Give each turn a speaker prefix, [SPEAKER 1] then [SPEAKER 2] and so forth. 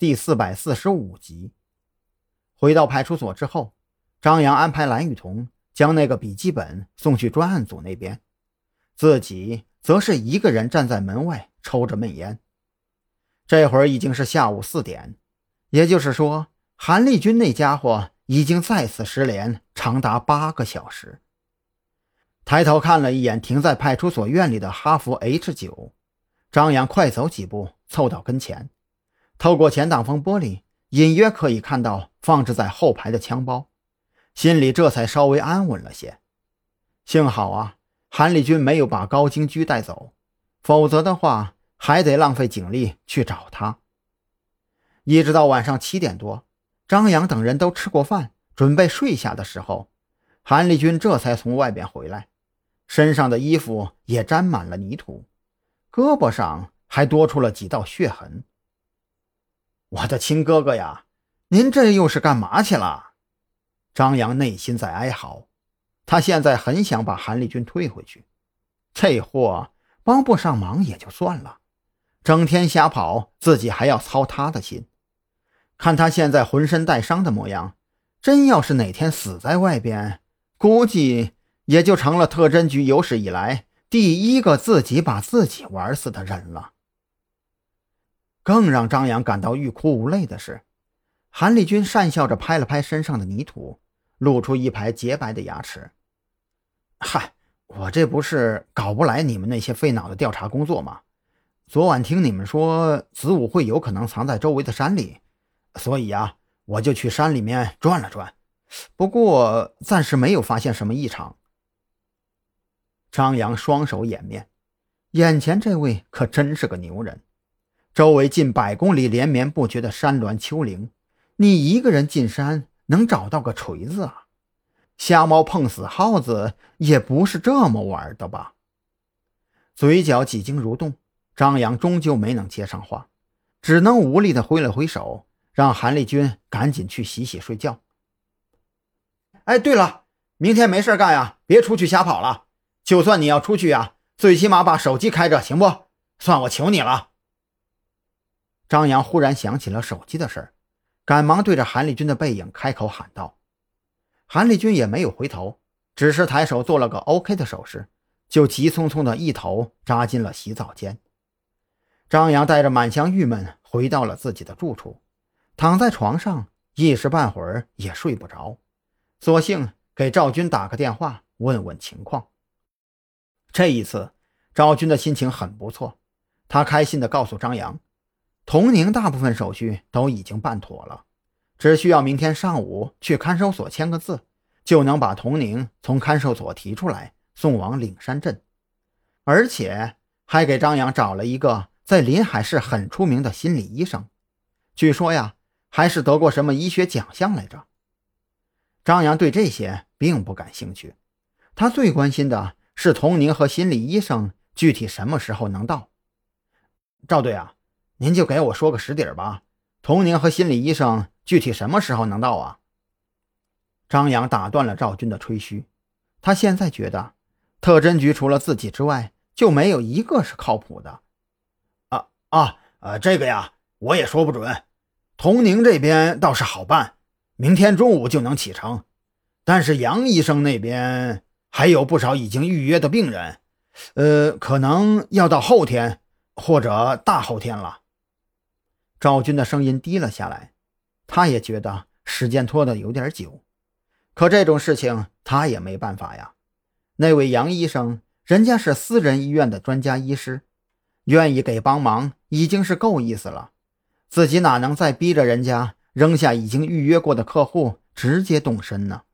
[SPEAKER 1] 第四百四十五集。回到派出所之后，张扬安排蓝雨桐将那个笔记本送去专案组那边，自己则是一个人站在门外抽着闷烟。这会儿已经是下午四点，也就是说，韩立军那家伙已经再次失联长达八个小时。抬头看了一眼停在派出所院里的哈弗 H 九，张扬快走几步凑到跟前，透过前挡风玻璃。隐约可以看到放置在后排的枪包，心里这才稍微安稳了些。幸好啊，韩立军没有把高京驹带走，否则的话还得浪费警力去找他。一直到晚上七点多，张扬等人都吃过饭，准备睡下的时候，韩立军这才从外边回来，身上的衣服也沾满了泥土，胳膊上还多出了几道血痕。我的亲哥哥呀，您这又是干嘛去了？张扬内心在哀嚎，他现在很想把韩立军退回去。这货帮不上忙也就算了，整天瞎跑，自己还要操他的心。看他现在浑身带伤的模样，真要是哪天死在外边，估计也就成了特侦局有史以来第一个自己把自己玩死的人了。更让张扬感到欲哭无泪的是，韩立军讪笑着拍了拍身上的泥土，露出一排洁白的牙齿。嗨，我这不是搞不来你们那些费脑的调查工作吗？昨晚听你们说子午会有可能藏在周围的山里，所以啊，我就去山里面转了转。不过暂时没有发现什么异常。张扬双手掩面，眼前这位可真是个牛人。周围近百公里连绵不绝的山峦丘陵，你一个人进山能找到个锤子啊？瞎猫碰死耗子也不是这么玩的吧？嘴角几经蠕动，张扬终究没能接上话，只能无力地挥了挥手，让韩立军赶紧去洗洗睡觉。哎，对了，明天没事干呀，别出去瞎跑了。就算你要出去呀，最起码把手机开着，行不？算我求你了。张扬忽然想起了手机的事儿，赶忙对着韩立军的背影开口喊道：“韩立军也没有回头，只是抬手做了个 OK 的手势，就急匆匆的一头扎进了洗澡间。”张扬带着满腔郁闷回到了自己的住处，躺在床上一时半会儿也睡不着，索性给赵军打个电话问问情况。这一次，赵军的心情很不错，他开心地告诉张扬。童宁大部分手续都已经办妥了，只需要明天上午去看守所签个字，就能把童宁从看守所提出来，送往岭山镇，而且还给张扬找了一个在临海市很出名的心理医生，据说呀，还是得过什么医学奖项来着。张扬对这些并不感兴趣，他最关心的是童宁和心理医生具体什么时候能到。赵队啊。您就给我说个实底儿吧，童宁和心理医生具体什么时候能到啊？张扬打断了赵军的吹嘘，他现在觉得特侦局除了自己之外就没有一个是靠谱的。啊啊呃，这个呀，我也说不准。童宁这边倒是好办，明天中午就能启程，但是杨医生那边还有不少已经预约的病人，呃，可能要到后天或者大后天了。赵军的声音低了下来，他也觉得时间拖得有点久，可这种事情他也没办法呀。那位杨医生，人家是私人医院的专家医师，愿意给帮忙已经是够意思了，自己哪能再逼着人家扔下已经预约过的客户直接动身呢？